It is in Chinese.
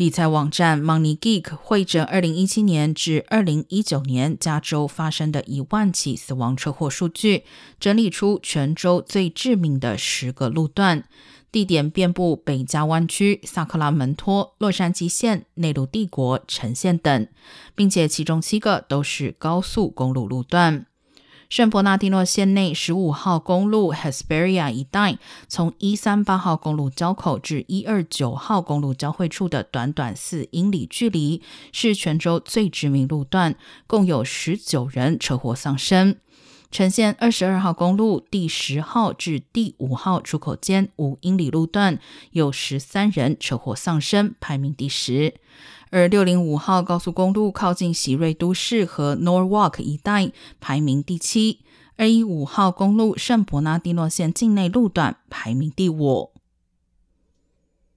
理财网站 Money Geek 会诊二零一七年至二零一九年加州发生的一万起死亡车祸数据，整理出全州最致命的十个路段，地点遍布北加湾区、萨克拉门托、洛杉矶县、内陆帝国、城县等，并且其中七个都是高速公路路段。圣伯纳蒂诺县内十五号公路 Hesperia 一带，从一三八号公路交口至一二九号公路交汇处的短短四英里距离，是全州最知名路段，共有十九人车祸丧生。呈现二十二号公路第十号至第五号出口间五英里路段，有十三人车祸丧生，排名第十。而六零五号高速公路靠近喜瑞都市和 Norwalk 一带，排名第七；二一五号公路圣伯纳蒂诺县境内路段排名第五。